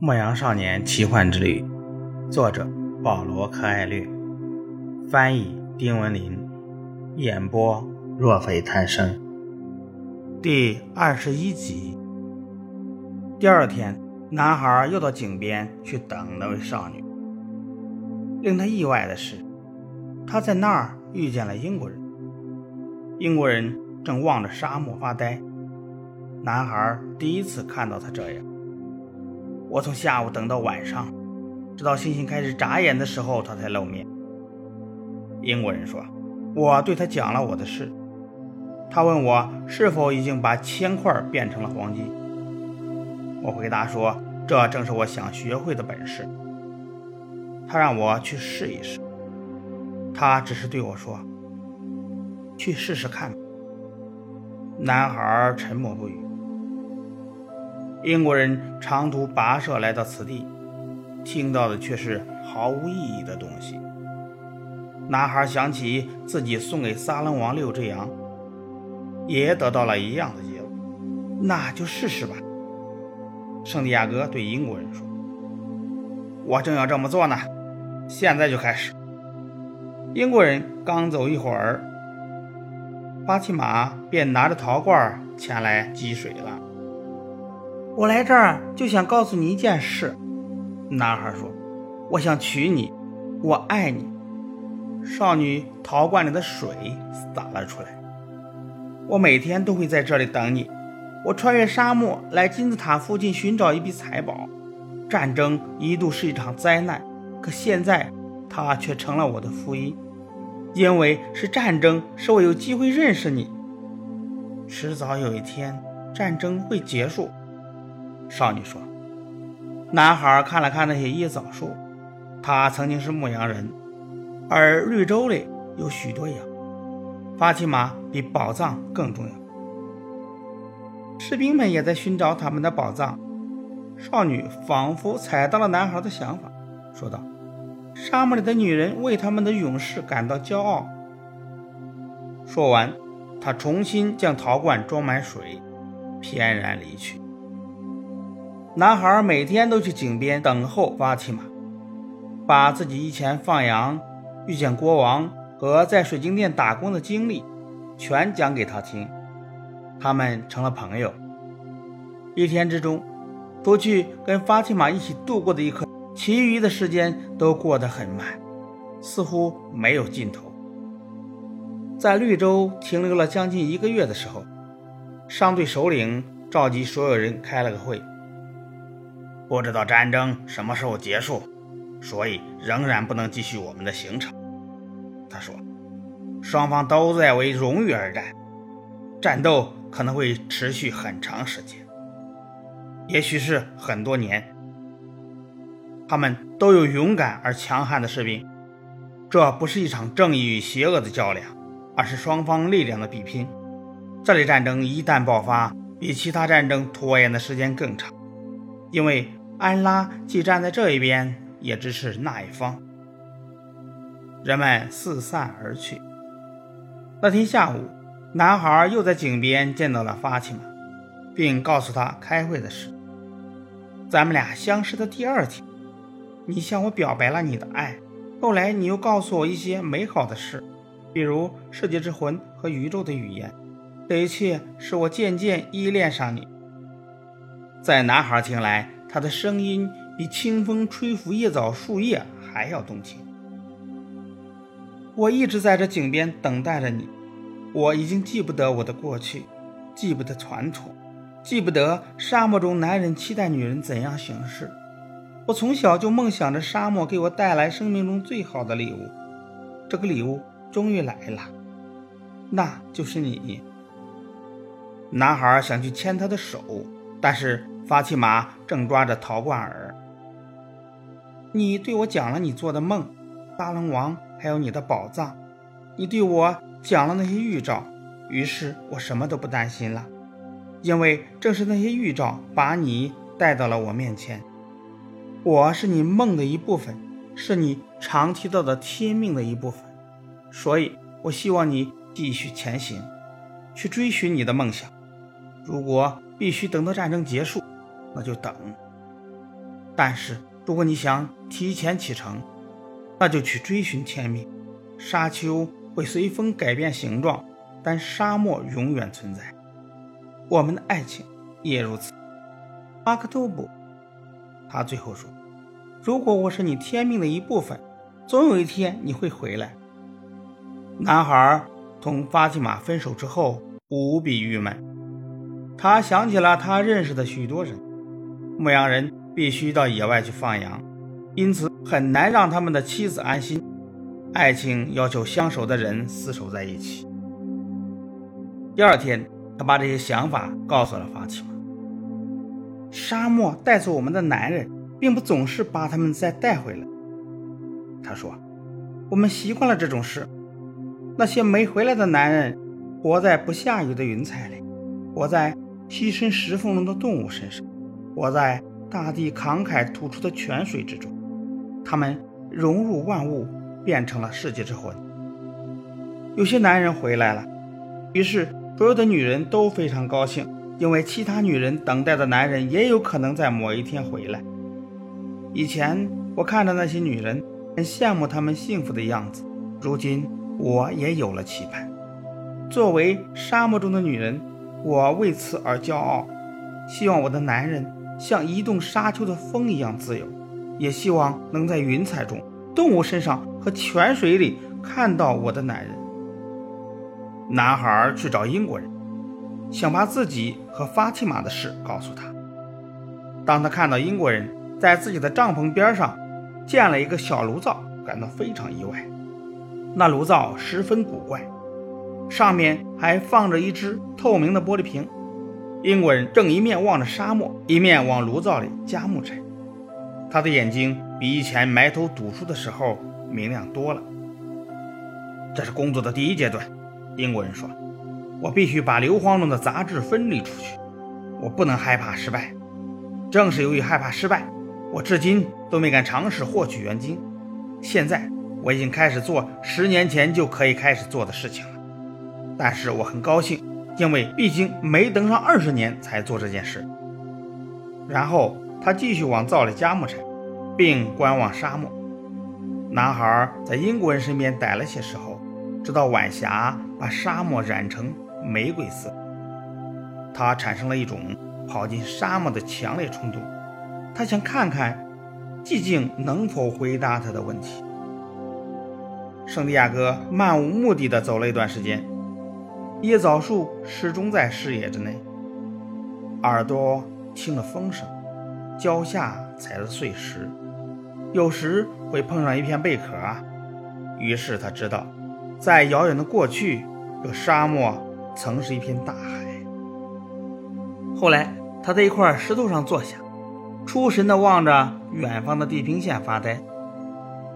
牧羊少年奇幻之旅，作者保罗·柯艾略，翻译丁文林，演播若非贪生。第二十一集。第二天，男孩又到井边去等那位少女。令他意外的是，他在那儿遇见了英国人。英国人正望着沙漠发呆。男孩第一次看到他这样。我从下午等到晚上，直到星星开始眨眼的时候，他才露面。英国人说：“我对他讲了我的事。他问我是否已经把铅块变成了黄金。我回答说，这正是我想学会的本事。他让我去试一试。他只是对我说：‘去试试看。’男孩沉默不语。”英国人长途跋涉来到此地，听到的却是毫无意义的东西。男孩想起自己送给撒冷王六只羊，也得到了一样的结果。那就试试吧。圣地亚哥对英国人说：“我正要这么做呢，现在就开始。”英国人刚走一会儿，巴提马便拿着陶罐前来积水了。我来这儿就想告诉你一件事，男孩说：“我想娶你，我爱你。”少女陶罐里的水洒了出来。我每天都会在这里等你。我穿越沙漠来金字塔附近寻找一笔财宝。战争一度是一场灾难，可现在它却成了我的福音，因为是战争使我有机会认识你。迟早有一天，战争会结束。少女说：“男孩看了看那些椰枣树，他曾经是牧羊人，而绿洲里有许多羊。法提玛比宝藏更重要。士兵们也在寻找他们的宝藏。”少女仿佛猜到了男孩的想法，说道：“沙漠里的女人为他们的勇士感到骄傲。”说完，她重新将陶罐装满水，翩然离去。男孩每天都去井边等候法提马，把自己以前放羊、遇见国王和在水晶店打工的经历全讲给他听。他们成了朋友。一天之中，除去跟法提马一起度过的一刻，其余的时间都过得很慢，似乎没有尽头。在绿洲停留了将近一个月的时候，商队首领召集所有人开了个会。不知道战争什么时候结束，所以仍然不能继续我们的行程。他说：“双方都在为荣誉而战，战斗可能会持续很长时间，也许是很多年。他们都有勇敢而强悍的士兵，这不是一场正义与邪恶的较量，而是双方力量的比拼。这类战争一旦爆发，比其他战争拖延的时间更长，因为。”安拉既站在这一边，也支持那一方。人们四散而去。那天下午，男孩又在井边见到了法提玛，并告诉他开会的事。咱们俩相识的第二天，你向我表白了你的爱。后来你又告诉我一些美好的事，比如世界之魂和宇宙的语言。这一切使我渐渐依恋上你。在男孩听来。他的声音比清风吹拂叶枣树叶还要动听。我一直在这井边等待着你。我已经记不得我的过去，记不得传统，记不得沙漠中男人期待女人怎样行事。我从小就梦想着沙漠给我带来生命中最好的礼物。这个礼物终于来了，那就是你。男孩想去牵她的手，但是。法提玛正抓着陶罐儿。你对我讲了你做的梦，大龙王，还有你的宝藏。你对我讲了那些预兆，于是我什么都不担心了，因为正是那些预兆把你带到了我面前。我是你梦的一部分，是你常提到的天命的一部分，所以我希望你继续前行，去追寻你的梦想。如果必须等到战争结束，那就等。但是如果你想提前启程，那就去追寻天命。沙丘会随风改变形状，但沙漠永远存在。我们的爱情也如此。巴克托布，他最后说：“如果我是你天命的一部分，总有一天你会回来。”男孩同巴蒂玛分手之后无比郁闷，他想起了他认识的许多人，牧羊人必须到野外去放羊，因此很难让他们的妻子安心。爱情要求相守的人厮守在一起。第二天，他把这些想法告诉了法蒂玛。沙漠带走我们的男人，并不总是把他们再带回来。他说：“我们习惯了这种事。那些没回来的男人，活在不下雨的云彩里，活在栖身石缝中的动物身上，活在大地慷慨吐出的泉水之中。他们融入万物，变成了世界之魂。有些男人回来了，于是所有的女人都非常高兴。”因为其他女人等待的男人也有可能在某一天回来。以前我看着那些女人，很羡慕她们幸福的样子。如今我也有了期盼。作为沙漠中的女人，我为此而骄傲。希望我的男人像移动沙丘的风一样自由，也希望能在云彩中、动物身上和泉水里看到我的男人。男孩去找英国人。想把自己和法蒂玛的事告诉他。当他看到英国人在自己的帐篷边上建了一个小炉灶，感到非常意外。那炉灶十分古怪，上面还放着一只透明的玻璃瓶。英国人正一面望着沙漠，一面往炉灶里加木柴。他的眼睛比以前埋头读书的时候明亮多了。这是工作的第一阶段，英国人说。我必须把硫磺中的杂质分离出去。我不能害怕失败。正是由于害怕失败，我至今都没敢尝试获取原晶。现在我已经开始做十年前就可以开始做的事情了。但是我很高兴，因为毕竟没等上二十年才做这件事。然后他继续往灶里加木柴，并观望沙漠。男孩在英国人身边待了些时候，直到晚霞把沙漠染成。玫瑰色，他产生了一种跑进沙漠的强烈冲动。他想看看寂静能否回答他的问题。圣地亚哥漫无目的地走了一段时间，椰枣树始终在视野之内，耳朵听了风声，脚下踩着碎石，有时会碰上一片贝壳啊。于是他知道，在遥远的过去，这沙漠。曾是一片大海。后来，他在一块石头上坐下，出神地望着远方的地平线发呆。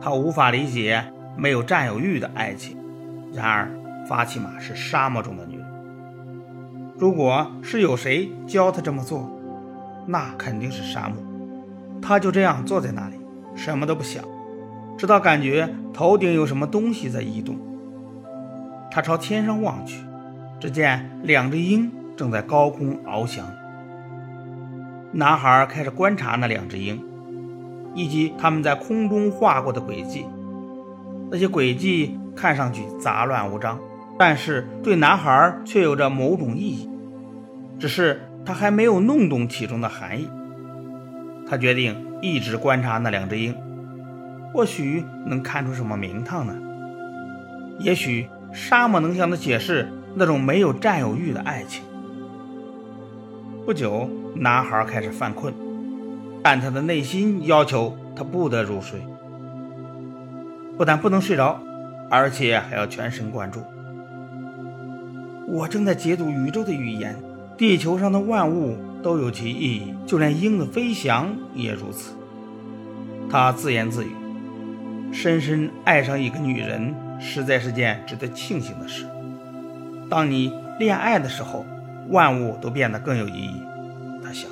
他无法理解没有占有欲的爱情。然而，法蒂玛是沙漠中的女人。如果是有谁教他这么做，那肯定是沙漠。他就这样坐在那里，什么都不想，直到感觉头顶有什么东西在移动。他朝天上望去。只见两只鹰正在高空翱翔。男孩开始观察那两只鹰，以及他们在空中划过的轨迹。那些轨迹看上去杂乱无章，但是对男孩却有着某种意义。只是他还没有弄懂其中的含义。他决定一直观察那两只鹰，或许能看出什么名堂呢？也许沙漠能向他解释。那种没有占有欲的爱情。不久，男孩开始犯困，但他的内心要求他不得入睡。不但不能睡着，而且还要全神贯注。我正在解读宇宙的语言，地球上的万物都有其意义，就连鹰的飞翔也如此。他自言自语：“深深爱上一个女人，实在是件值得庆幸的事。”当你恋爱的时候，万物都变得更有意义。他想。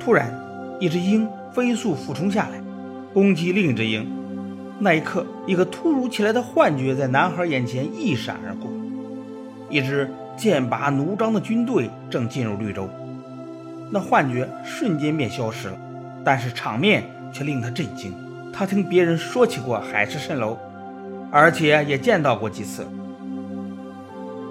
突然，一只鹰飞速俯冲下来，攻击另一只鹰。那一刻，一个突如其来的幻觉在男孩眼前一闪而过：一支剑拔弩张的军队正进入绿洲。那幻觉瞬间便消失了，但是场面却令他震惊。他听别人说起过海市蜃楼，而且也见到过几次，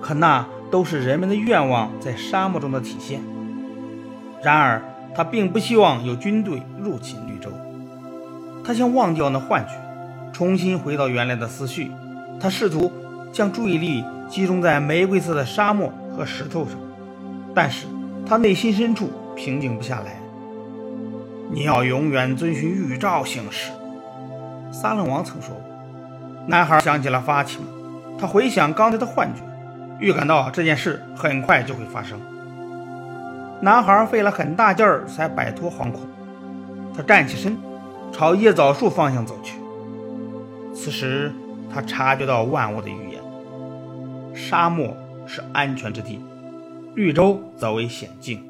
可那都是人们的愿望在沙漠中的体现。然而，他并不希望有军队入侵绿洲。他想忘掉那幻觉，重新回到原来的思绪。他试图将注意力集中在玫瑰色的沙漠和石头上，但是他内心深处平静不下来。你要永远遵循预兆行事。撒冷王曾说过。男孩想起了发起玛，他回想刚才的幻觉，预感到这件事很快就会发生。男孩费了很大劲儿才摆脱惶恐，他站起身，朝椰枣树方向走去。此时，他察觉到万物的预言：沙漠是安全之地，绿洲则为险境。